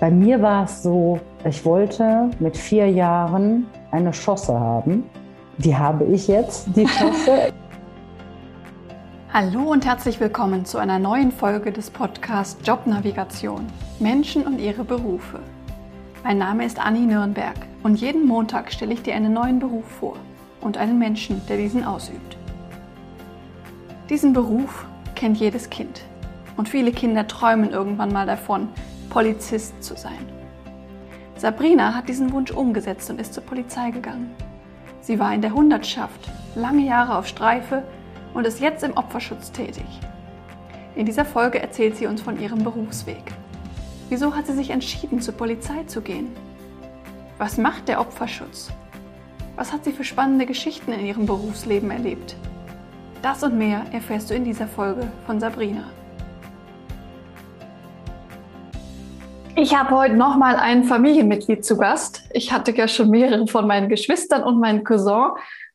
Bei mir war es so, ich wollte mit vier Jahren eine Schosse haben. Die habe ich jetzt, die Schosse. Hallo und herzlich willkommen zu einer neuen Folge des Podcasts Jobnavigation Menschen und ihre Berufe. Mein Name ist Anni Nürnberg und jeden Montag stelle ich dir einen neuen Beruf vor und einen Menschen, der diesen ausübt. Diesen Beruf kennt jedes Kind und viele Kinder träumen irgendwann mal davon, Polizist zu sein. Sabrina hat diesen Wunsch umgesetzt und ist zur Polizei gegangen. Sie war in der Hundertschaft, lange Jahre auf Streife und ist jetzt im Opferschutz tätig. In dieser Folge erzählt sie uns von ihrem Berufsweg. Wieso hat sie sich entschieden, zur Polizei zu gehen? Was macht der Opferschutz? Was hat sie für spannende Geschichten in ihrem Berufsleben erlebt? Das und mehr erfährst du in dieser Folge von Sabrina. Ich habe heute nochmal ein Familienmitglied zu Gast. Ich hatte ja schon mehrere von meinen Geschwistern und meinen Cousin.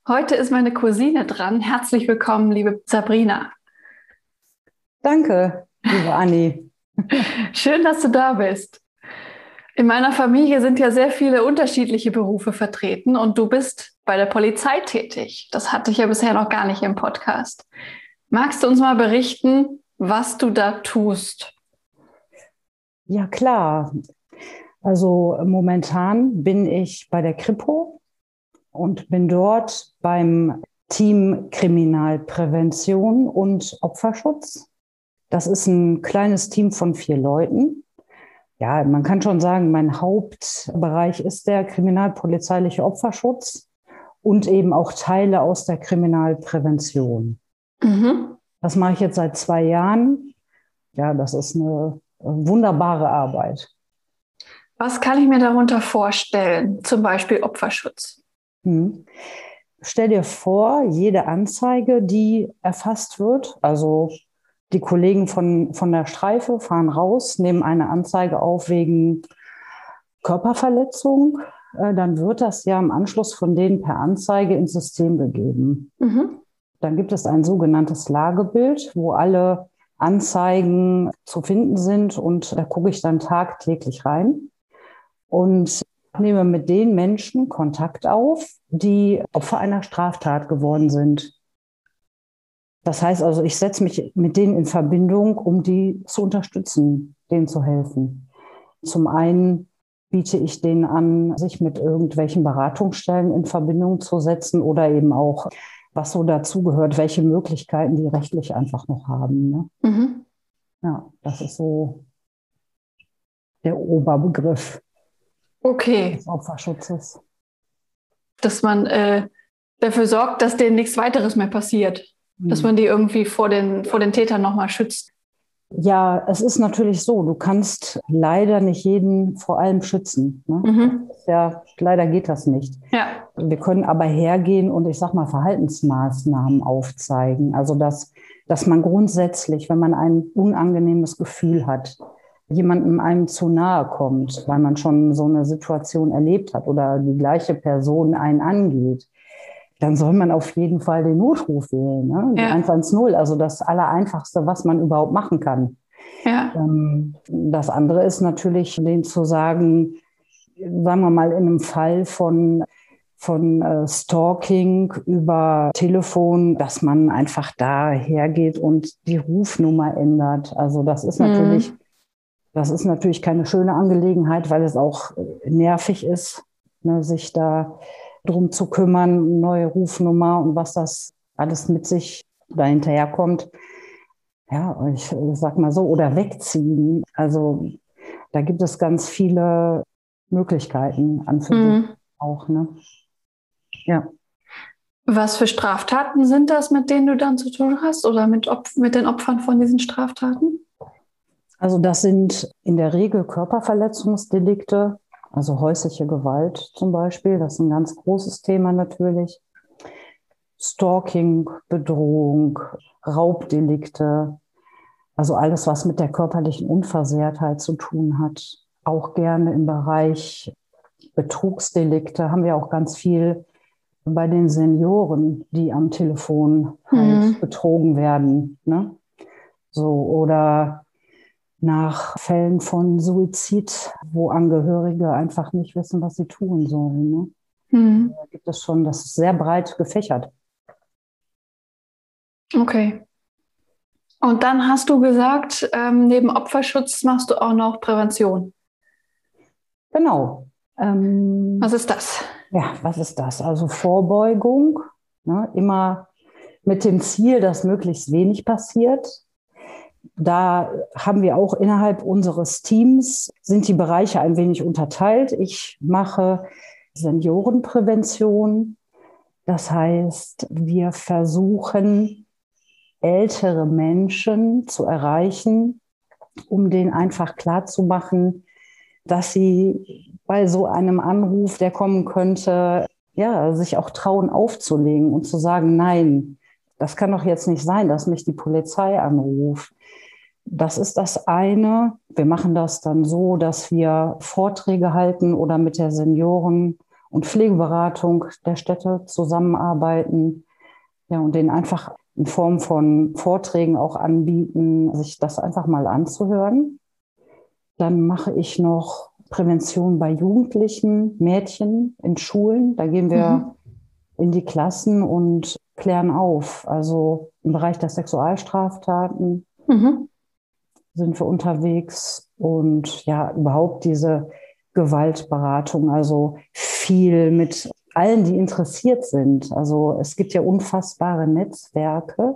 Heute ist meine Cousine dran. Herzlich willkommen, liebe Sabrina. Danke, liebe Anni. Schön, dass du da bist. In meiner Familie sind ja sehr viele unterschiedliche Berufe vertreten und du bist bei der Polizei tätig. Das hatte ich ja bisher noch gar nicht im Podcast. Magst du uns mal berichten, was du da tust? Ja, klar. Also momentan bin ich bei der Kripo und bin dort beim Team Kriminalprävention und Opferschutz. Das ist ein kleines Team von vier Leuten. Ja, man kann schon sagen, mein Hauptbereich ist der kriminalpolizeiliche Opferschutz und eben auch Teile aus der Kriminalprävention. Mhm. Das mache ich jetzt seit zwei Jahren. Ja, das ist eine wunderbare Arbeit. Was kann ich mir darunter vorstellen? Zum Beispiel Opferschutz. Hm. Stell dir vor, jede Anzeige, die erfasst wird, also die Kollegen von, von der Streife fahren raus, nehmen eine Anzeige auf wegen Körperverletzung, äh, dann wird das ja im Anschluss von denen per Anzeige ins System gegeben. Mhm. Dann gibt es ein sogenanntes Lagebild, wo alle Anzeigen zu finden sind und da gucke ich dann tagtäglich rein und nehme mit den Menschen Kontakt auf, die Opfer einer Straftat geworden sind. Das heißt also, ich setze mich mit denen in Verbindung, um die zu unterstützen, denen zu helfen. Zum einen biete ich denen an, sich mit irgendwelchen Beratungsstellen in Verbindung zu setzen oder eben auch was so dazugehört, welche Möglichkeiten die rechtlich einfach noch haben. Ne? Mhm. Ja, das ist so der Oberbegriff okay. des Opferschutzes. Dass man äh, dafür sorgt, dass denen nichts weiteres mehr passiert. Mhm. Dass man die irgendwie vor den, vor den Tätern nochmal schützt. Ja, es ist natürlich so, du kannst leider nicht jeden vor allem schützen. Ne? Mhm. Ja, leider geht das nicht. Ja. Wir können aber hergehen und ich sag mal Verhaltensmaßnahmen aufzeigen. Also dass, dass man grundsätzlich, wenn man ein unangenehmes Gefühl hat, jemandem einem zu nahe kommt, weil man schon so eine Situation erlebt hat oder die gleiche Person einen angeht, dann soll man auf jeden Fall den Notruf wählen, ne? Ja. 110, also das Allereinfachste, was man überhaupt machen kann. Ja. Ähm, das andere ist natürlich, den zu sagen, sagen wir mal, in einem Fall von von äh, Stalking über Telefon, dass man einfach da hergeht und die Rufnummer ändert. Also das ist natürlich, mhm. das ist natürlich keine schöne Angelegenheit, weil es auch nervig ist, ne, sich da drum zu kümmern, neue Rufnummer und was das alles mit sich dahinterher kommt. Ja, ich sag mal so, oder wegziehen. Also da gibt es ganz viele Möglichkeiten an für mhm. auch, ne? Ja. Was für Straftaten sind das, mit denen du dann zu tun hast oder mit, Opf mit den Opfern von diesen Straftaten? Also das sind in der Regel Körperverletzungsdelikte, also häusliche Gewalt zum Beispiel, das ist ein ganz großes Thema natürlich. Stalking, Bedrohung, Raubdelikte, also alles, was mit der körperlichen Unversehrtheit zu tun hat. Auch gerne im Bereich Betrugsdelikte haben wir auch ganz viel bei den Senioren, die am Telefon halt mhm. betrogen werden. Ne? So, oder nach Fällen von Suizid, wo Angehörige einfach nicht wissen, was sie tun sollen. Ne? Mhm. Da gibt es schon, das ist sehr breit gefächert. Okay. Und dann hast du gesagt, ähm, neben Opferschutz machst du auch noch Prävention. Genau. Ähm, was ist das? Ja, was ist das? Also Vorbeugung, ne? immer mit dem Ziel, dass möglichst wenig passiert. Da haben wir auch innerhalb unseres Teams, sind die Bereiche ein wenig unterteilt. Ich mache Seniorenprävention. Das heißt, wir versuchen, ältere Menschen zu erreichen, um denen einfach klarzumachen, dass sie bei so einem Anruf, der kommen könnte, ja, sich auch trauen aufzulegen und zu sagen, nein, das kann doch jetzt nicht sein, dass mich die Polizei anruft. Das ist das eine. Wir machen das dann so, dass wir Vorträge halten oder mit der Senioren- und Pflegeberatung der Städte zusammenarbeiten. Ja, und denen einfach in Form von Vorträgen auch anbieten, sich das einfach mal anzuhören. Dann mache ich noch Prävention bei Jugendlichen, Mädchen in Schulen. Da gehen wir mhm. in die Klassen und klären auf. Also im Bereich der Sexualstraftaten mhm. sind wir unterwegs und ja, überhaupt diese Gewaltberatung, also viel mit allen, die interessiert sind. Also es gibt ja unfassbare Netzwerke,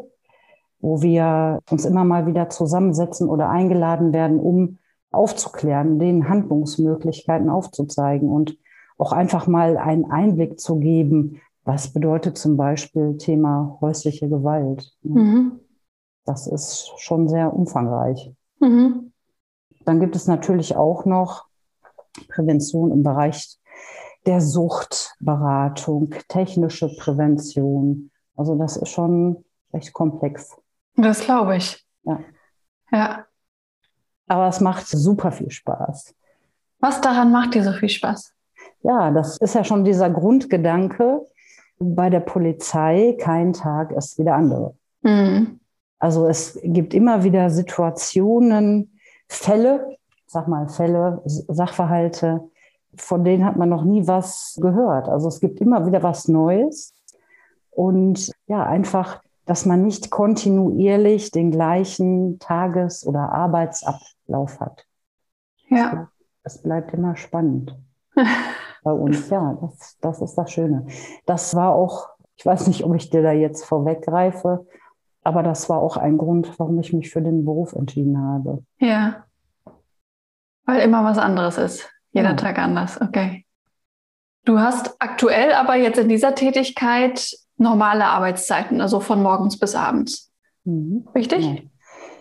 wo wir uns immer mal wieder zusammensetzen oder eingeladen werden, um aufzuklären, den Handlungsmöglichkeiten aufzuzeigen und auch einfach mal einen Einblick zu geben, was bedeutet zum Beispiel Thema häusliche Gewalt. Mhm. Das ist schon sehr umfangreich. Mhm. Dann gibt es natürlich auch noch Prävention im Bereich der Suchtberatung, technische Prävention. Also das ist schon recht komplex. Das glaube ich. Ja. Ja. Aber es macht super viel Spaß. Was daran macht dir so viel Spaß? Ja, das ist ja schon dieser Grundgedanke bei der Polizei. Kein Tag ist wie der andere. Mhm. Also es gibt immer wieder Situationen, Fälle, sag mal Fälle, Sachverhalte, von denen hat man noch nie was gehört. Also es gibt immer wieder was Neues. Und ja, einfach, dass man nicht kontinuierlich den gleichen Tages- oder Arbeitsablauf hat. Ja. Es bleibt immer spannend. Bei uns, ja, das, das ist das Schöne. Das war auch, ich weiß nicht, ob ich dir da jetzt vorweggreife, aber das war auch ein Grund, warum ich mich für den Beruf entschieden habe. Ja. Weil immer was anderes ist. Jeder ja. Tag anders, okay. Du hast aktuell aber jetzt in dieser Tätigkeit normale Arbeitszeiten, also von morgens bis abends. Mhm. Richtig? Genau.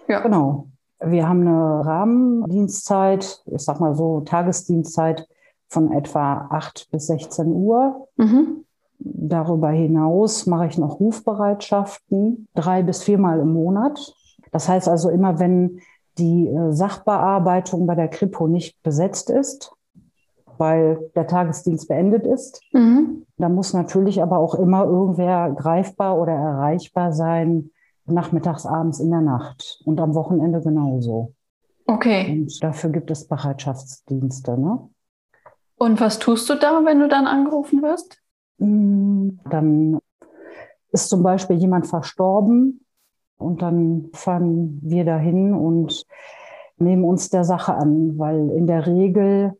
Ja. Genau. Wir haben eine Rahmendienstzeit, ich sag mal so Tagesdienstzeit von etwa 8 bis 16 Uhr. Mhm. Darüber hinaus mache ich noch Rufbereitschaften, drei bis viermal im Monat. Das heißt also immer, wenn die äh, Sachbearbeitung bei der Kripo nicht besetzt ist, weil der Tagesdienst beendet ist. Mhm. Da muss natürlich aber auch immer irgendwer greifbar oder erreichbar sein, nachmittags, abends, in der Nacht und am Wochenende genauso. Okay. Und dafür gibt es Bereitschaftsdienste. Ne? Und was tust du da, wenn du dann angerufen wirst? Mm, dann ist zum Beispiel jemand verstorben und dann fahren wir dahin und nehmen uns der Sache an, weil in der Regel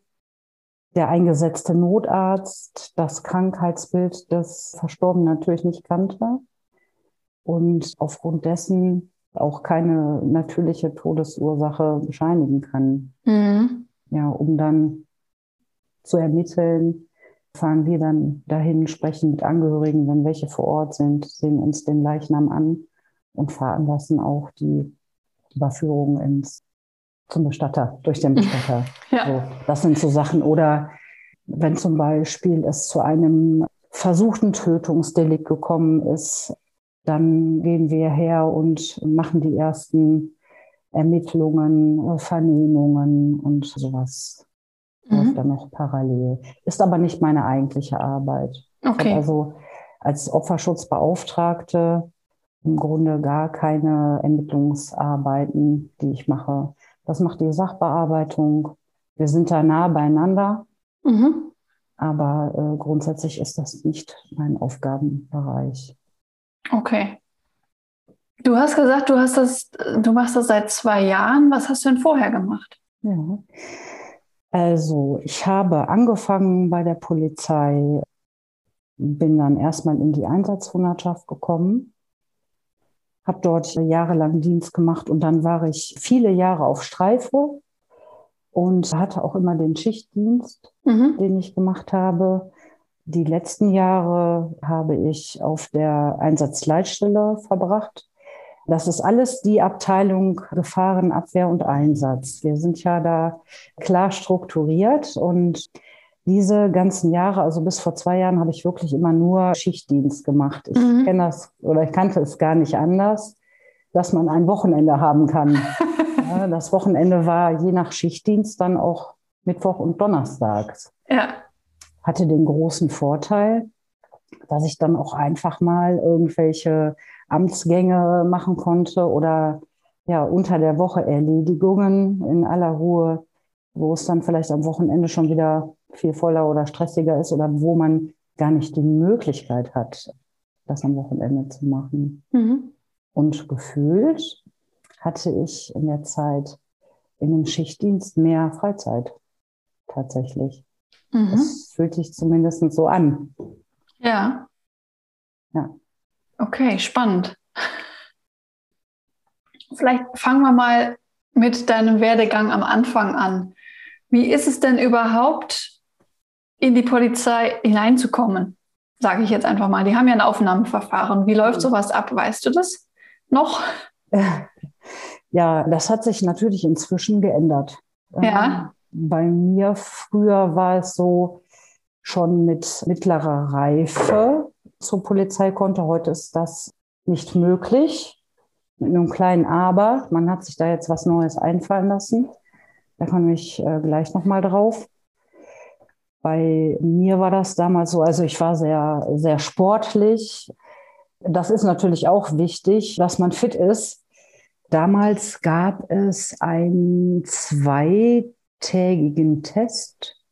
der eingesetzte Notarzt das Krankheitsbild des Verstorbenen natürlich nicht kannte und aufgrund dessen auch keine natürliche Todesursache bescheinigen kann. Mhm. Ja, um dann zu ermitteln, fahren wir dann dahin, sprechen mit Angehörigen, wenn welche vor Ort sind, sehen uns den Leichnam an und veranlassen auch die Überführung ins zum Bestatter, durch den Bestatter. Ja. So, das sind so Sachen. Oder wenn zum Beispiel es zu einem versuchten Tötungsdelikt gekommen ist, dann gehen wir her und machen die ersten Ermittlungen, Vernehmungen und sowas. Mhm. Läuft dann noch parallel. Ist aber nicht meine eigentliche Arbeit. Okay. also als Opferschutzbeauftragte im Grunde gar keine Ermittlungsarbeiten, die ich mache, Das macht die Sachbearbeitung. Wir sind da nah beieinander. Mhm. Aber äh, grundsätzlich ist das nicht mein Aufgabenbereich. Okay. Du hast gesagt, du hast das, du machst das seit zwei Jahren. Was hast du denn vorher gemacht? Ja. Also, ich habe angefangen bei der Polizei, bin dann erstmal in die Einsatzhundertschaft gekommen, habe dort jahrelang Dienst gemacht und dann war ich viele Jahre auf Streife und hatte auch immer den Schichtdienst, mhm. den ich gemacht habe. Die letzten Jahre habe ich auf der Einsatzleitstelle verbracht. Das ist alles die Abteilung Gefahrenabwehr und Einsatz. Wir sind ja da klar strukturiert und diese ganzen Jahre, also bis vor zwei Jahren, habe ich wirklich immer nur Schichtdienst gemacht. Ich mhm. kenne das oder ich kannte es gar nicht anders, dass man ein Wochenende haben kann. ja, das Wochenende war je nach Schichtdienst dann auch Mittwoch und Donnerstags. Ja. Hatte den großen Vorteil, dass ich dann auch einfach mal irgendwelche Amtsgänge machen konnte oder ja unter der Woche Erledigungen in aller Ruhe, wo es dann vielleicht am Wochenende schon wieder viel voller oder stressiger ist oder wo man gar nicht die Möglichkeit hat, das am Wochenende zu machen. Mhm. Und gefühlt hatte ich in der Zeit in dem Schichtdienst mehr Freizeit tatsächlich. Mhm. Das fühlt sich zumindest so an. Ja. Ja. Okay, spannend. Vielleicht fangen wir mal mit deinem Werdegang am Anfang an. Wie ist es denn überhaupt, in die Polizei hineinzukommen? Sage ich jetzt einfach mal. Die haben ja ein Aufnahmeverfahren. Wie läuft sowas ab? Weißt du das noch? Ja, das hat sich natürlich inzwischen geändert. Ja. Ähm, bei mir früher war es so, schon mit mittlerer Reife zur Polizei konnte. Heute ist das nicht möglich. Mit einem kleinen Aber. Man hat sich da jetzt was Neues einfallen lassen. Da komme ich äh, gleich nochmal drauf. Bei mir war das damals so, also ich war sehr, sehr sportlich. Das ist natürlich auch wichtig, dass man fit ist. Damals gab es einen zweitägigen Test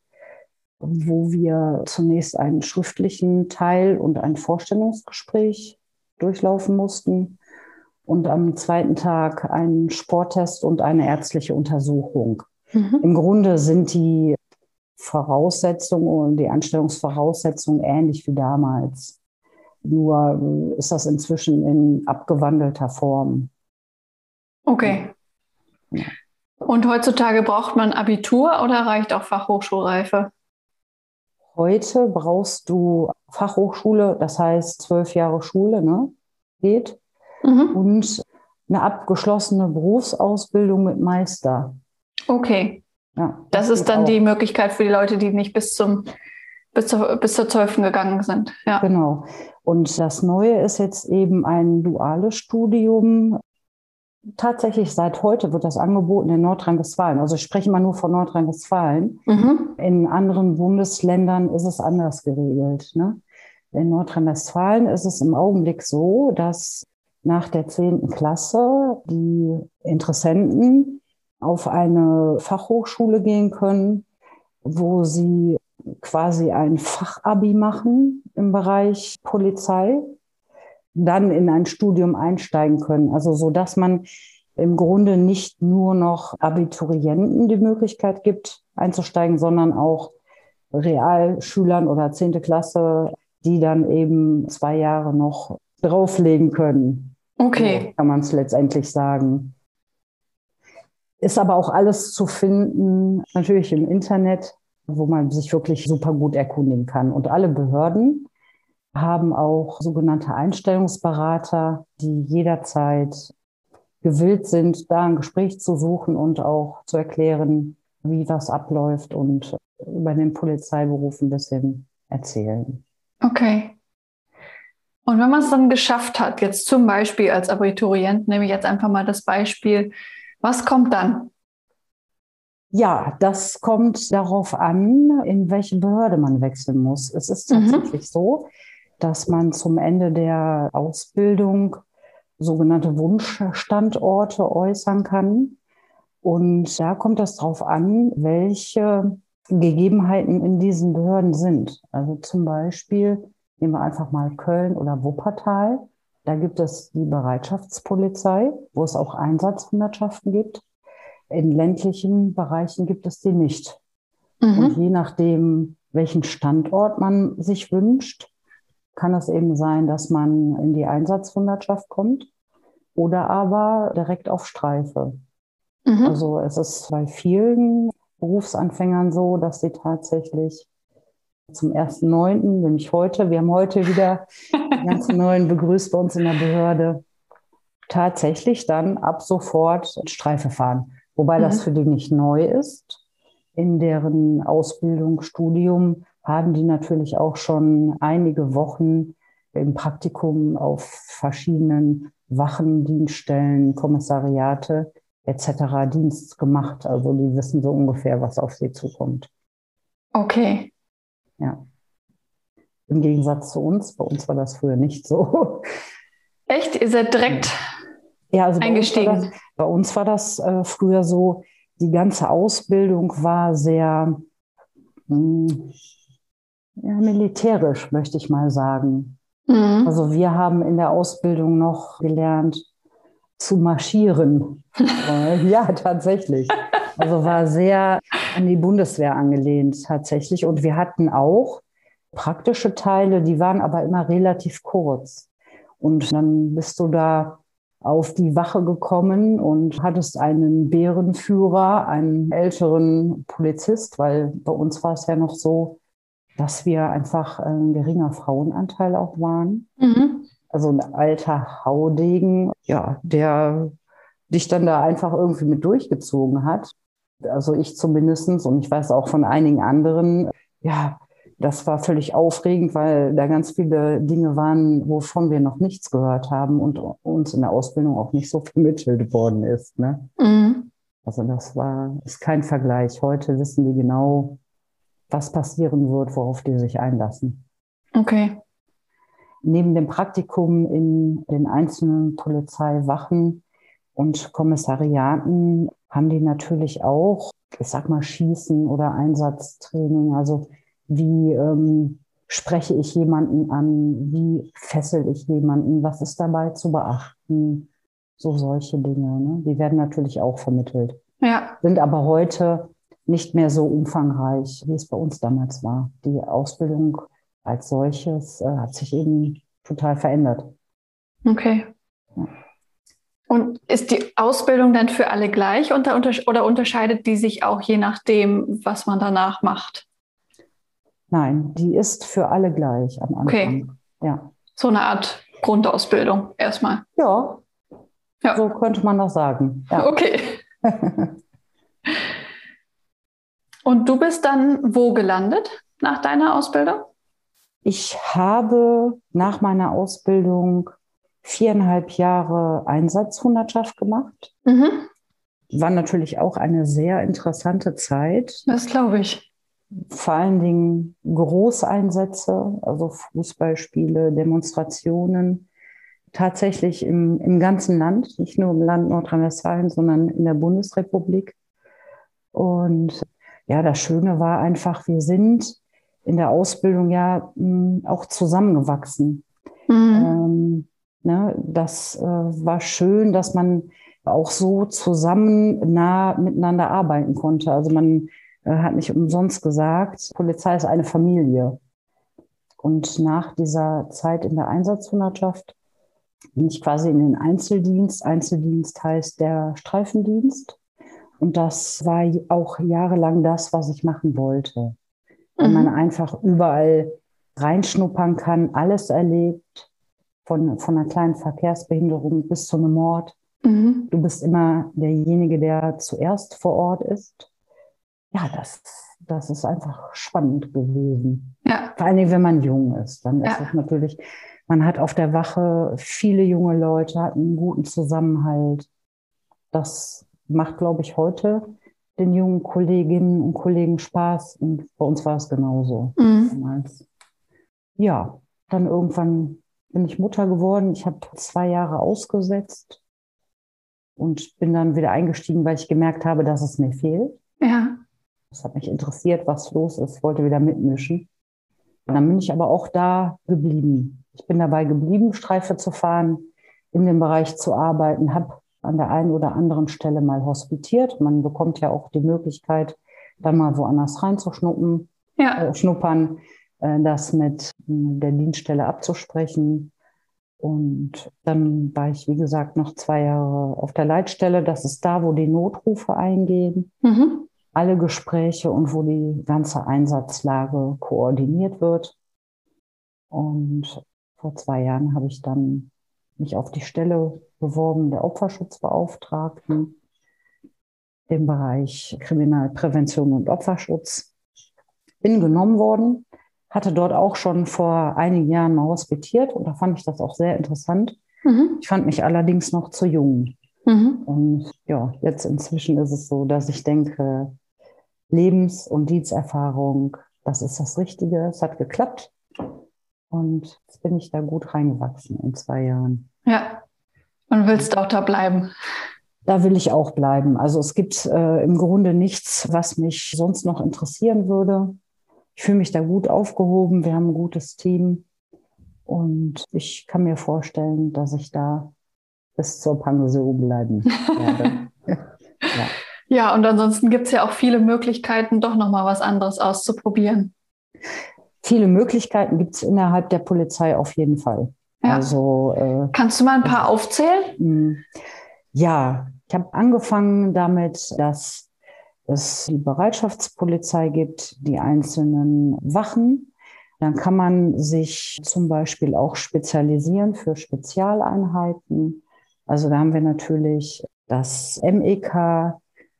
wo wir zunächst einen schriftlichen Teil und ein Vorstellungsgespräch durchlaufen mussten und am zweiten Tag einen Sporttest und eine ärztliche Untersuchung. Mhm. Im Grunde sind die Voraussetzungen und die Anstellungsvoraussetzungen ähnlich wie damals. Nur ist das inzwischen in abgewandelter Form. Okay. Und heutzutage braucht man Abitur oder reicht auch Fachhochschulreife? Heute brauchst du Fachhochschule, das heißt zwölf Jahre Schule, ne? Geht. Mhm. Und eine abgeschlossene Berufsausbildung mit Meister. Okay. Ja, das, das ist dann auch. die Möglichkeit für die Leute, die nicht bis zum bis zur, bis zur 12. gegangen sind. Ja. Genau. Und das Neue ist jetzt eben ein duales Studium Tatsächlich seit heute wird das angeboten in Nordrhein-Westfalen. Also ich spreche mal nur von Nordrhein-Westfalen. Mhm. In anderen Bundesländern ist es anders geregelt. Ne? In Nordrhein-Westfalen ist es im Augenblick so, dass nach der zehnten Klasse die Interessenten auf eine Fachhochschule gehen können, wo sie quasi ein Fachabi machen im Bereich Polizei dann in ein Studium einsteigen können. Also so, dass man im Grunde nicht nur noch Abiturienten die Möglichkeit gibt, einzusteigen, sondern auch Realschülern oder zehnte Klasse, die dann eben zwei Jahre noch drauflegen können. Okay. So kann man es letztendlich sagen. Ist aber auch alles zu finden, natürlich im Internet, wo man sich wirklich super gut erkundigen kann. Und alle Behörden haben auch sogenannte Einstellungsberater, die jederzeit gewillt sind, da ein Gespräch zu suchen und auch zu erklären, wie was abläuft und über den Polizeiberuf ein bisschen erzählen. Okay. Und wenn man es dann geschafft hat, jetzt zum Beispiel als Abiturient, nehme ich jetzt einfach mal das Beispiel, was kommt dann? Ja, das kommt darauf an, in welche Behörde man wechseln muss. Es ist mhm. tatsächlich mhm. so, dass man zum Ende der Ausbildung sogenannte Wunschstandorte äußern kann. Und da kommt es darauf an, welche Gegebenheiten in diesen Behörden sind. Also zum Beispiel nehmen wir einfach mal Köln oder Wuppertal. Da gibt es die Bereitschaftspolizei, wo es auch Einsatzhundertschaften gibt. In ländlichen Bereichen gibt es die nicht. Mhm. Und je nachdem, welchen Standort man sich wünscht, kann es eben sein, dass man in die Einsatzhundertschaft kommt oder aber direkt auf Streife. Mhm. Also es ist bei vielen Berufsanfängern so, dass sie tatsächlich zum 1.9., nämlich heute, wir haben heute wieder die ganzen Neuen begrüßt bei uns in der Behörde, tatsächlich dann ab sofort Streife fahren. Wobei mhm. das für die nicht neu ist. In deren Ausbildung, Studium haben die natürlich auch schon einige Wochen im Praktikum auf verschiedenen Wachen, Dienststellen, Kommissariate etc. Dienst gemacht. Also die wissen so ungefähr, was auf sie zukommt. Okay. Ja. Im Gegensatz zu uns, bei uns war das früher nicht so. Echt? Ihr seid direkt ja, also eingestiegen? Bei uns war das, bei uns war das äh, früher so, die ganze Ausbildung war sehr mh, hm, ja, militärisch, möchte ich mal sagen. Mhm. Also wir haben in der Ausbildung noch gelernt zu marschieren. ja, tatsächlich. Also war sehr an die Bundeswehr angelehnt tatsächlich. Und wir hatten auch praktische Teile, die waren aber immer relativ kurz. Und dann bist du da auf die Wache gekommen und hattest einen Bärenführer, einen älteren Polizist, weil bei uns war es ja noch so, dass wir einfach ein geringer Frauenanteil auch waren. Mhm. Also ein alter Haudegen, ja, der dich dann da einfach irgendwie mit durchgezogen hat. Also ich zumindestens und ich weiß auch von einigen anderen, ja, das war völlig aufregend, weil da ganz viele Dinge waren, wovon wir noch nichts gehört haben und uns in der Ausbildung auch nicht so vermittelt worden ist. Ne? Mhm. Also das war, ist kein Vergleich. Heute wissen die genau, was passieren wird, worauf die sich einlassen. Okay. Neben dem Praktikum in den einzelnen Polizeiwachen und Kommissariaten haben die natürlich auch, ich sag mal, Schießen oder Einsatztraining. Also wie ähm, spreche ich jemanden an? Wie fessel ich jemanden? Was ist dabei zu beachten? So solche Dinge. Ne? Die werden natürlich auch vermittelt. Ja. Sind aber heute nicht mehr so umfangreich, wie es bei uns damals war. Die Ausbildung als solches äh, hat sich eben total verändert. Okay. Ja. Und ist die Ausbildung dann für alle gleich oder unterscheidet die sich auch je nachdem, was man danach macht? Nein, die ist für alle gleich am Anfang. Okay. Ja. So eine Art Grundausbildung erstmal. Ja. ja. So könnte man das sagen. Ja. Okay. Und du bist dann wo gelandet nach deiner Ausbildung? Ich habe nach meiner Ausbildung viereinhalb Jahre Einsatzhundertschaft gemacht. Mhm. War natürlich auch eine sehr interessante Zeit. Das glaube ich. Vor allen Dingen Großeinsätze, also Fußballspiele, Demonstrationen, tatsächlich im, im ganzen Land, nicht nur im Land Nordrhein-Westfalen, sondern in der Bundesrepublik. Und ja, das Schöne war einfach, wir sind in der Ausbildung ja mh, auch zusammengewachsen. Mhm. Ähm, ne, das äh, war schön, dass man auch so zusammen nah miteinander arbeiten konnte. Also man äh, hat nicht umsonst gesagt, Polizei ist eine Familie. Und nach dieser Zeit in der Einsatzhundertschaft bin ich quasi in den Einzeldienst. Einzeldienst heißt der Streifendienst. Und das war auch jahrelang das, was ich machen wollte. Weil mhm. man einfach überall reinschnuppern kann, alles erlebt, von, von einer kleinen Verkehrsbehinderung bis zu einem Mord. Mhm. Du bist immer derjenige, der zuerst vor Ort ist. Ja, das, das ist einfach spannend gewesen. Ja. Vor allen Dingen, wenn man jung ist. Dann ist es natürlich, man hat auf der Wache viele junge Leute, hat einen guten Zusammenhalt. Das macht, glaube ich, heute den jungen Kolleginnen und Kollegen Spaß. Und bei uns war es genauso mhm. damals. Ja, dann irgendwann bin ich Mutter geworden. Ich habe zwei Jahre ausgesetzt. und bin dann wieder eingestiegen, weil ich gemerkt habe, dass es mir fehlt. Ja. Das hat mich interessiert, was los ist, wollte wieder mitmischen. Und dann bin ich aber auch da geblieben. Ich bin dabei geblieben, Streife zu fahren, in dem Bereich zu arbeiten, habe an der einen oder anderen Stelle mal hospitiert. Man bekommt ja auch die Möglichkeit, dann mal woanders reinzuschnuppen, ja. äh, schnuppern, äh, das mit äh, der Dienststelle abzusprechen. Und dann war ich, wie gesagt, noch zwei Jahre auf der Leitstelle. Das ist da, wo die Notrufe eingehen, mhm. alle Gespräche und wo die ganze Einsatzlage koordiniert wird. Und vor zwei Jahren habe ich dann mich auf die Stelle beworben der Opferschutzbeauftragten im Bereich Kriminalprävention und Opferschutz. Bin genommen worden, hatte dort auch schon vor einigen Jahren mal hospitiert und da fand ich das auch sehr interessant. Mhm. Ich fand mich allerdings noch zu jung. Mhm. Und ja, jetzt inzwischen ist es so, dass ich denke, Lebens- und Diensterfahrung, das ist das Richtige. Es hat geklappt. Und jetzt bin ich da gut reingewachsen in zwei Jahren. Ja. Und willst auch da bleiben? Da will ich auch bleiben. Also es gibt äh, im Grunde nichts, was mich sonst noch interessieren würde. Ich fühle mich da gut aufgehoben. Wir haben ein gutes Team. Und ich kann mir vorstellen, dass ich da bis zur Pension bleiben werde. ja. ja, und ansonsten gibt es ja auch viele Möglichkeiten, doch nochmal was anderes auszuprobieren. Viele Möglichkeiten gibt es innerhalb der Polizei auf jeden Fall. Ja. Also, äh, Kannst du mal ein paar also, aufzählen? Hm. Ja, ich habe angefangen damit, dass es die Bereitschaftspolizei gibt, die einzelnen Wachen. Dann kann man sich zum Beispiel auch spezialisieren für Spezialeinheiten. Also da haben wir natürlich das MEK,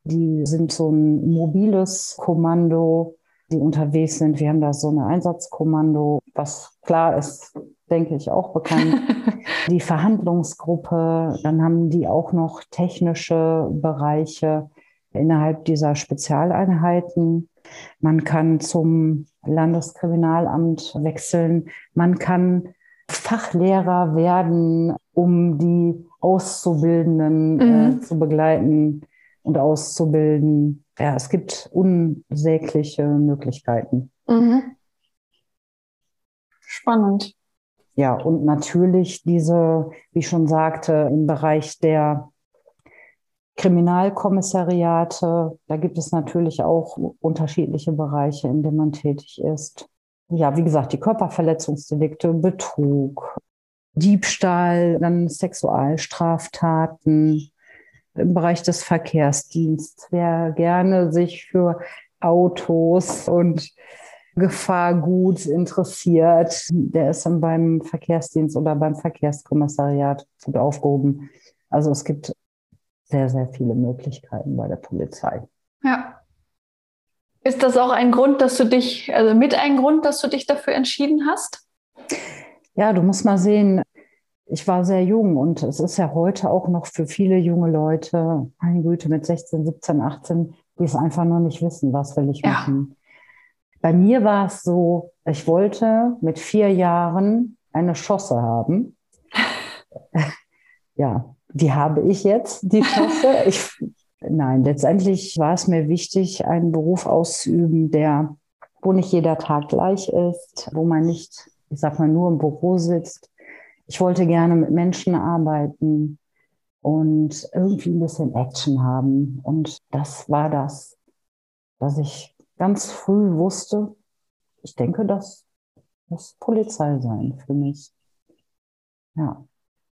die sind so ein mobiles Kommando, die unterwegs sind. Wir haben da so ein Einsatzkommando, was klar ist, denke ich, auch bekannt. die Verhandlungsgruppe, dann haben die auch noch technische Bereiche innerhalb dieser Spezialeinheiten. Man kann zum Landeskriminalamt wechseln. Man kann Fachlehrer werden, um die Auszubildenden äh, mhm. äh, zu begleiten und auszubilden. Ja, es gibt unsägliche Möglichkeiten. Mhm. Spannend. Ja, und natürlich diese, wie ich schon sagte, im Bereich der Kriminalkommissariate, da gibt es natürlich auch unterschiedliche Bereiche, in denen man tätig ist. Ja, wie gesagt, die Körperverletzungsdelikte, Betrug, Diebstahl, dann Sexualstraftaten. Im Bereich des Verkehrsdienstes, wer gerne sich für Autos und Gefahrgut interessiert, der ist dann beim Verkehrsdienst oder beim Verkehrskommissariat gut aufgehoben. Also es gibt sehr, sehr viele Möglichkeiten bei der Polizei. Ja. Ist das auch ein Grund, dass du dich, also mit ein Grund, dass du dich dafür entschieden hast? Ja, du musst mal sehen, ich war sehr jung und es ist ja heute auch noch für viele junge Leute, meine Güte, mit 16, 17, 18, die es einfach noch nicht wissen, was will ich machen. Bei mir war es so, ich wollte mit vier Jahren eine Schosse haben. ja, die habe ich jetzt, die Schosse. Ich, nein, letztendlich war es mir wichtig, einen Beruf auszuüben, der, wo nicht jeder Tag gleich ist, wo man nicht, ich sag mal, nur im Büro sitzt. Ich wollte gerne mit Menschen arbeiten und irgendwie ein bisschen Action haben. Und das war das, was ich ganz früh wusste, ich denke, das muss Polizei sein für mich. Ja.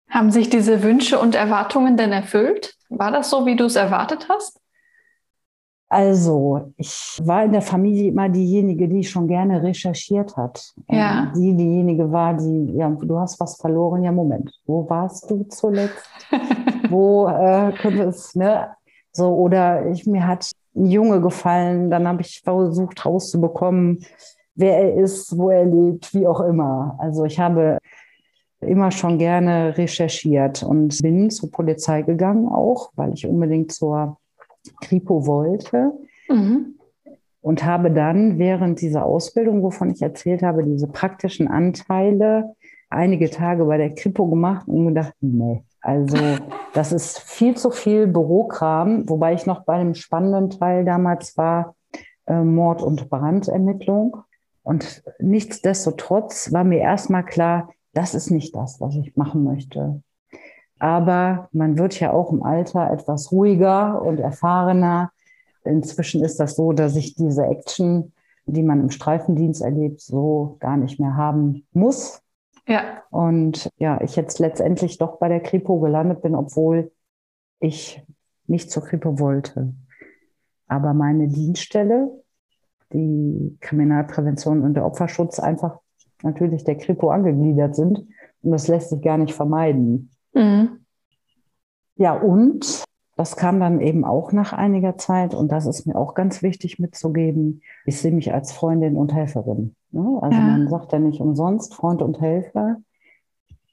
Haben sich diese Wünsche und Erwartungen denn erfüllt? War das so, wie du es erwartet hast? Also, ich war in der Familie immer diejenige, die schon gerne recherchiert hat. Ja. Die diejenige war, die, ja, du hast was verloren. Ja, Moment, wo warst du zuletzt? wo äh, könnte es, ne? So, oder ich, mir hat ein Junge gefallen, dann habe ich versucht rauszubekommen, wer er ist, wo er lebt, wie auch immer. Also ich habe immer schon gerne recherchiert und bin zur Polizei gegangen auch, weil ich unbedingt zur Kripo wollte. Mhm. Und habe dann während dieser Ausbildung, wovon ich erzählt habe, diese praktischen Anteile einige Tage bei der Kripo gemacht und gedacht, nee, Also das ist viel zu viel Bürokram, wobei ich noch bei einem spannenden Teil damals war, äh, Mord- und Brandermittlung. Und nichtsdestotrotz war mir erstmal klar, das ist nicht das, was ich machen möchte. Aber man wird ja auch im Alter etwas ruhiger und erfahrener. Inzwischen ist das so, dass ich diese Action, die man im Streifendienst erlebt, so gar nicht mehr haben muss. Ja. Und ja, ich jetzt letztendlich doch bei der Kripo gelandet bin, obwohl ich nicht zur Kripo wollte. Aber meine Dienststelle, die Kriminalprävention und der Opferschutz einfach natürlich der Kripo angegliedert sind. Und das lässt sich gar nicht vermeiden. Mhm. Ja, und das kam dann eben auch nach einiger Zeit. Und das ist mir auch ganz wichtig mitzugeben. Ich sehe mich als Freundin und Helferin. Ne? Also ja. man sagt ja nicht umsonst Freund und Helfer.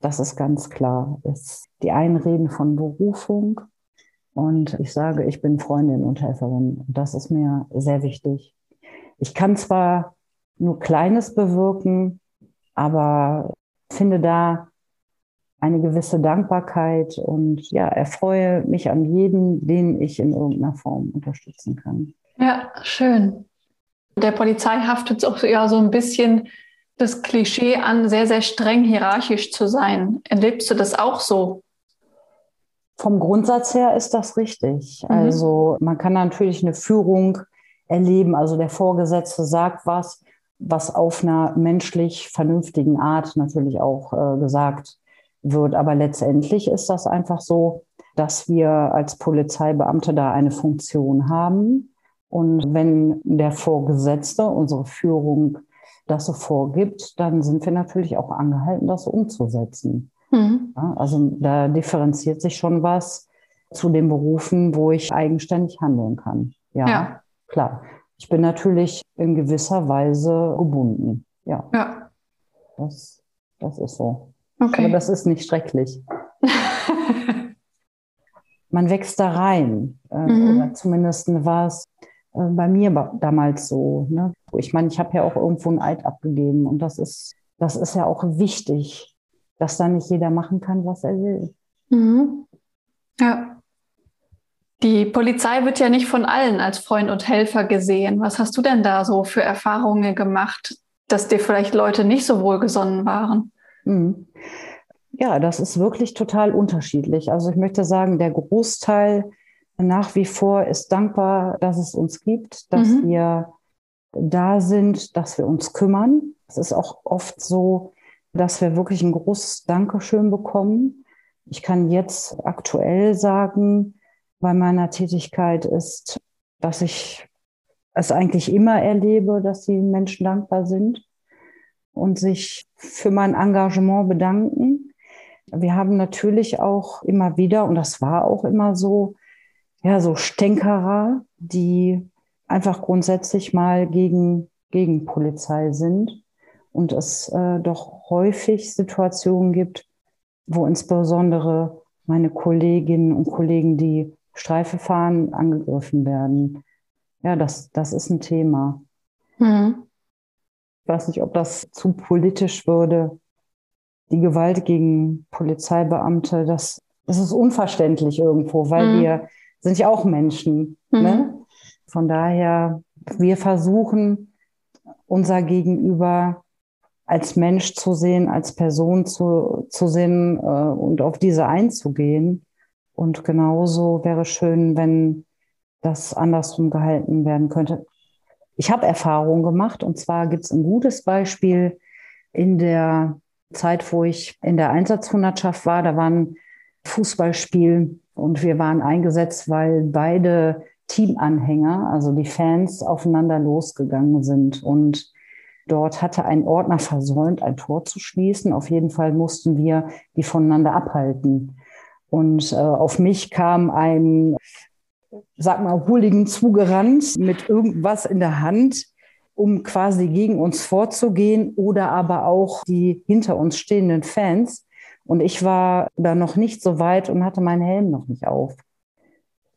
Das ist ganz klar. Ist die einen reden von Berufung und ich sage, ich bin Freundin und Helferin. Das ist mir sehr wichtig. Ich kann zwar nur Kleines bewirken, aber finde da eine gewisse Dankbarkeit und ja, erfreue mich an jeden, den ich in irgendeiner Form unterstützen kann. Ja, schön. Der Polizei haftet auch ja so ein bisschen das Klischee an, sehr, sehr streng hierarchisch zu sein. Erlebst du das auch so? Vom Grundsatz her ist das richtig. Mhm. Also man kann natürlich eine Führung erleben. Also der Vorgesetzte sagt was, was auf einer menschlich vernünftigen Art natürlich auch äh, gesagt wird. Aber letztendlich ist das einfach so, dass wir als Polizeibeamte da eine Funktion haben. Und wenn der Vorgesetzte, unsere Führung, das so vorgibt, dann sind wir natürlich auch angehalten, das umzusetzen. Mhm. Ja, also da differenziert sich schon was zu den Berufen, wo ich eigenständig handeln kann. Ja, ja. klar. Ich bin natürlich in gewisser Weise gebunden. Ja. ja. Das, das ist so. Okay. Aber das ist nicht schrecklich. Man wächst da rein. Äh, mhm. Oder zumindest war es äh, bei mir damals so. Ne? Ich meine, ich habe ja auch irgendwo ein Eid abgegeben und das ist, das ist ja auch wichtig, dass da nicht jeder machen kann, was er will. Mhm. Ja. Die Polizei wird ja nicht von allen als Freund und Helfer gesehen. Was hast du denn da so für Erfahrungen gemacht, dass dir vielleicht Leute nicht so wohlgesonnen waren? Mhm. Ja, das ist wirklich total unterschiedlich. Also ich möchte sagen, der Großteil nach wie vor ist dankbar, dass es uns gibt, dass mhm. wir da sind, dass wir uns kümmern. Es ist auch oft so, dass wir wirklich ein großes Dankeschön bekommen. Ich kann jetzt aktuell sagen, bei meiner Tätigkeit ist, dass ich es eigentlich immer erlebe, dass die Menschen dankbar sind und sich für mein Engagement bedanken. Wir haben natürlich auch immer wieder, und das war auch immer so, ja, so Stänkerer, die einfach grundsätzlich mal gegen, gegen Polizei sind und es äh, doch häufig Situationen gibt, wo insbesondere meine Kolleginnen und Kollegen, die Streife fahren, angegriffen werden. Ja, das, das ist ein Thema. Mhm. Ich weiß nicht, ob das zu politisch würde. Die Gewalt gegen Polizeibeamte, das, das ist unverständlich irgendwo, weil mhm. wir sind ja auch Menschen. Mhm. Ne? Von daher, wir versuchen, unser Gegenüber als Mensch zu sehen, als Person zu, zu sehen äh, und auf diese einzugehen. Und genauso wäre schön, wenn das andersrum gehalten werden könnte. Ich habe Erfahrungen gemacht und zwar gibt es ein gutes Beispiel in der Zeit, wo ich in der Einsatzhundertschaft war. Da war ein Fußballspiel und wir waren eingesetzt, weil beide Teamanhänger, also die Fans, aufeinander losgegangen sind. Und dort hatte ein Ordner versäumt, ein Tor zu schließen. Auf jeden Fall mussten wir die voneinander abhalten. Und äh, auf mich kam ein, sag mal, Hooligan zugerannt mit irgendwas in der Hand, um quasi gegen uns vorzugehen oder aber auch die hinter uns stehenden Fans. Und ich war da noch nicht so weit und hatte meinen Helm noch nicht auf.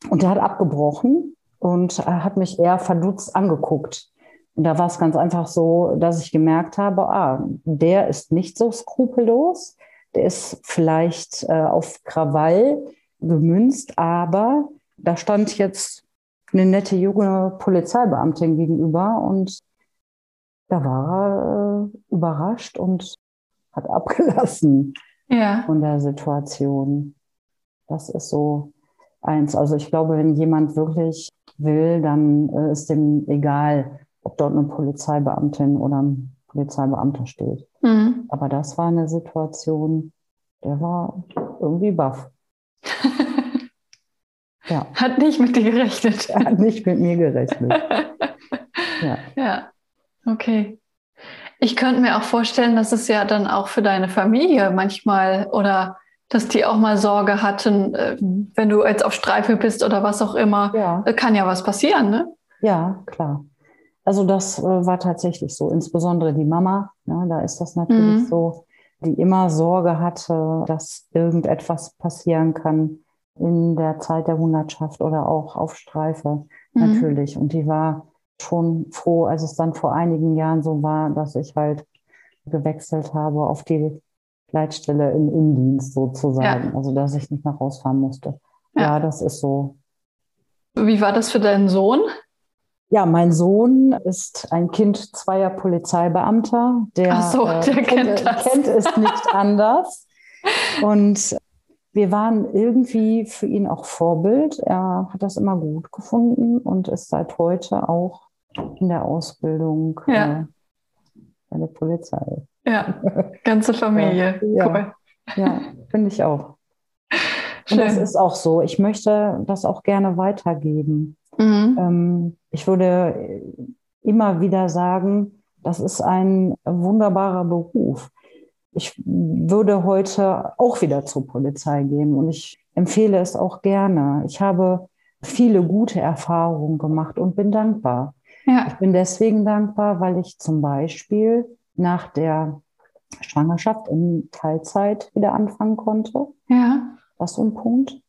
Und er hat abgebrochen und hat mich eher verdutzt angeguckt. Und da war es ganz einfach so, dass ich gemerkt habe, ah, der ist nicht so skrupellos, der ist vielleicht äh, auf Krawall gemünzt, aber da stand jetzt eine nette junge Polizeibeamtin gegenüber und da war er äh, überrascht und hat abgelassen ja. von der Situation. Das ist so eins. Also ich glaube, wenn jemand wirklich will, dann äh, ist dem egal, ob dort eine Polizeibeamtin oder ein Polizeibeamter steht. Mhm. Aber das war eine Situation, der war irgendwie baff. ja. Hat nicht mit dir gerechnet. Er hat nicht mit mir gerechnet. ja. ja, okay. Ich könnte mir auch vorstellen, dass es ja dann auch für deine Familie manchmal oder dass die auch mal Sorge hatten, äh, wenn du jetzt auf Streife bist oder was auch immer. Ja. Kann ja was passieren, ne? Ja, klar. Also das äh, war tatsächlich so, insbesondere die Mama, ne, da ist das natürlich mhm. so, die immer Sorge hatte, dass irgendetwas passieren kann in der Zeit der Hundertschaft oder auch auf Streife mhm. natürlich. Und die war schon froh, als es dann vor einigen Jahren so war, dass ich halt gewechselt habe auf die Leitstelle im Innendienst sozusagen. Ja. Also dass ich nicht mehr rausfahren musste. Ja. ja, das ist so. Wie war das für deinen Sohn? Ja, mein Sohn ist ein Kind zweier Polizeibeamter. Der, so, der äh, kennt, kennt, kennt es nicht anders. Und wir waren irgendwie für ihn auch Vorbild. Er hat das immer gut gefunden und ist seit heute auch in der Ausbildung ja. äh, bei der Polizei. Ja, ganze Familie. ja, cool. Ja, finde ich auch. Und das ist auch so. Ich möchte das auch gerne weitergeben. Mhm. Ähm, ich würde immer wieder sagen, das ist ein wunderbarer Beruf. Ich würde heute auch wieder zur Polizei gehen und ich empfehle es auch gerne. Ich habe viele gute Erfahrungen gemacht und bin dankbar. Ja. Ich bin deswegen dankbar, weil ich zum Beispiel nach der Schwangerschaft in Teilzeit wieder anfangen konnte. Ja. Das ist ein Punkt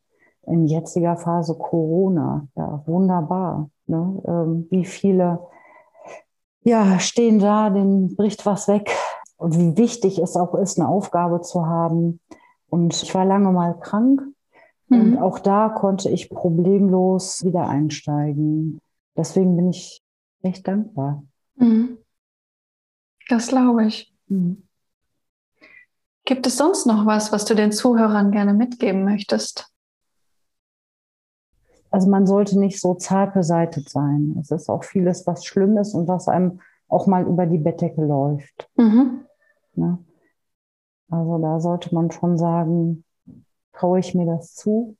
in jetziger Phase Corona. Ja, wunderbar. Ne? Ähm, wie viele ja, stehen da, denen bricht was weg. Und wie wichtig es auch ist, eine Aufgabe zu haben. Und ich war lange mal krank. Mhm. Und auch da konnte ich problemlos wieder einsteigen. Deswegen bin ich echt dankbar. Mhm. Das glaube ich. Mhm. Gibt es sonst noch was, was du den Zuhörern gerne mitgeben möchtest? also man sollte nicht so zart beseitet sein. Es ist auch vieles, was schlimm ist und was einem auch mal über die Bettdecke läuft. Mhm. Ne? Also da sollte man schon sagen, traue ich mir das zu?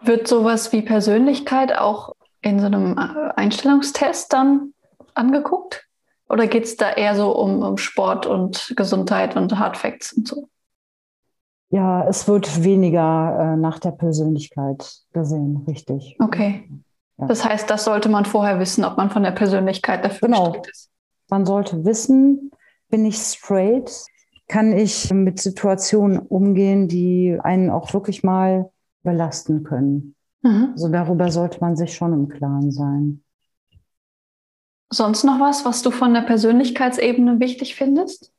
Wird sowas wie Persönlichkeit auch in so einem äh, Einstellungstest dann angeguckt? Oder geht es da eher so um, um Sport und Gesundheit und Hardfacts und so? Ja, es wird weniger äh, nach der Persönlichkeit gesehen, richtig. Okay. Ja. Das heißt, das sollte man vorher wissen, ob man von der Persönlichkeit dafür genau. ist. Man sollte wissen, bin ich straight? Kann ich mit Situationen umgehen, die einen auch wirklich mal belasten können? Mhm. Also darüber sollte man sich schon im Klaren sein. Sonst noch was, was du von der Persönlichkeitsebene wichtig findest?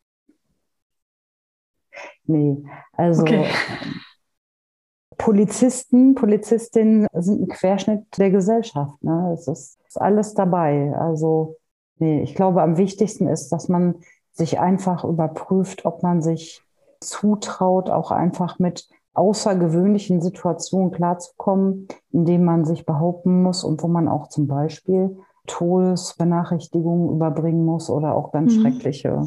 Nee, also okay. Polizisten, Polizistinnen sind ein Querschnitt der Gesellschaft. Ne? Es ist, ist alles dabei. Also nee, ich glaube, am wichtigsten ist, dass man sich einfach überprüft, ob man sich zutraut, auch einfach mit außergewöhnlichen Situationen klarzukommen, indem man sich behaupten muss und wo man auch zum Beispiel Todesbenachrichtigungen überbringen muss oder auch ganz mhm. schreckliche,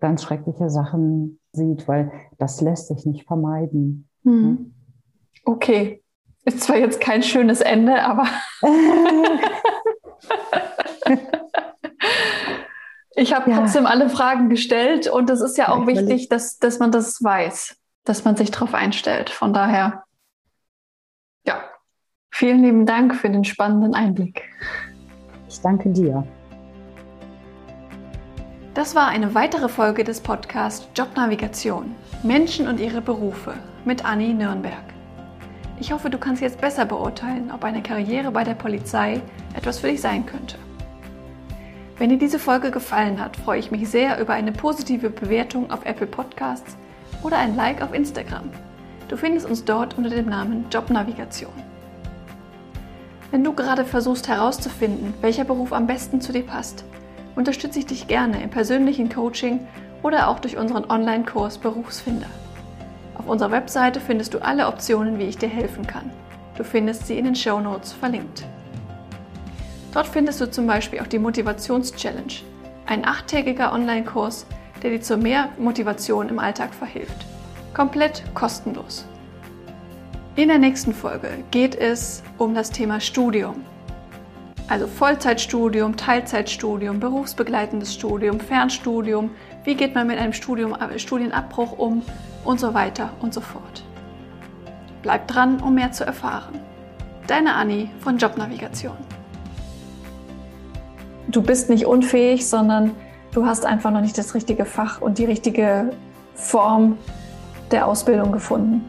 ganz schreckliche Sachen sieht, weil das lässt sich nicht vermeiden. Mhm. Okay. Ist zwar jetzt kein schönes Ende, aber ich habe ja. trotzdem alle Fragen gestellt und es ist ja auch wichtig, dass, dass man das weiß, dass man sich darauf einstellt. Von daher, ja, vielen lieben Dank für den spannenden Einblick. Ich danke dir. Das war eine weitere Folge des Podcasts Jobnavigation Menschen und ihre Berufe mit Anni Nürnberg. Ich hoffe, du kannst jetzt besser beurteilen, ob eine Karriere bei der Polizei etwas für dich sein könnte. Wenn dir diese Folge gefallen hat, freue ich mich sehr über eine positive Bewertung auf Apple Podcasts oder ein Like auf Instagram. Du findest uns dort unter dem Namen Jobnavigation. Wenn du gerade versuchst herauszufinden, welcher Beruf am besten zu dir passt, unterstütze ich dich gerne im persönlichen Coaching oder auch durch unseren Online-Kurs Berufsfinder. Auf unserer Webseite findest du alle Optionen, wie ich dir helfen kann. Du findest sie in den Show Notes verlinkt. Dort findest du zum Beispiel auch die Motivations-Challenge, ein achttägiger Online-Kurs, der dir zu mehr Motivation im Alltag verhilft. Komplett kostenlos. In der nächsten Folge geht es um das Thema Studium. Also Vollzeitstudium, Teilzeitstudium, berufsbegleitendes Studium, Fernstudium, wie geht man mit einem Studium, Studienabbruch um und so weiter und so fort. Bleib dran, um mehr zu erfahren. Deine Anni von Jobnavigation. Du bist nicht unfähig, sondern du hast einfach noch nicht das richtige Fach und die richtige Form der Ausbildung gefunden.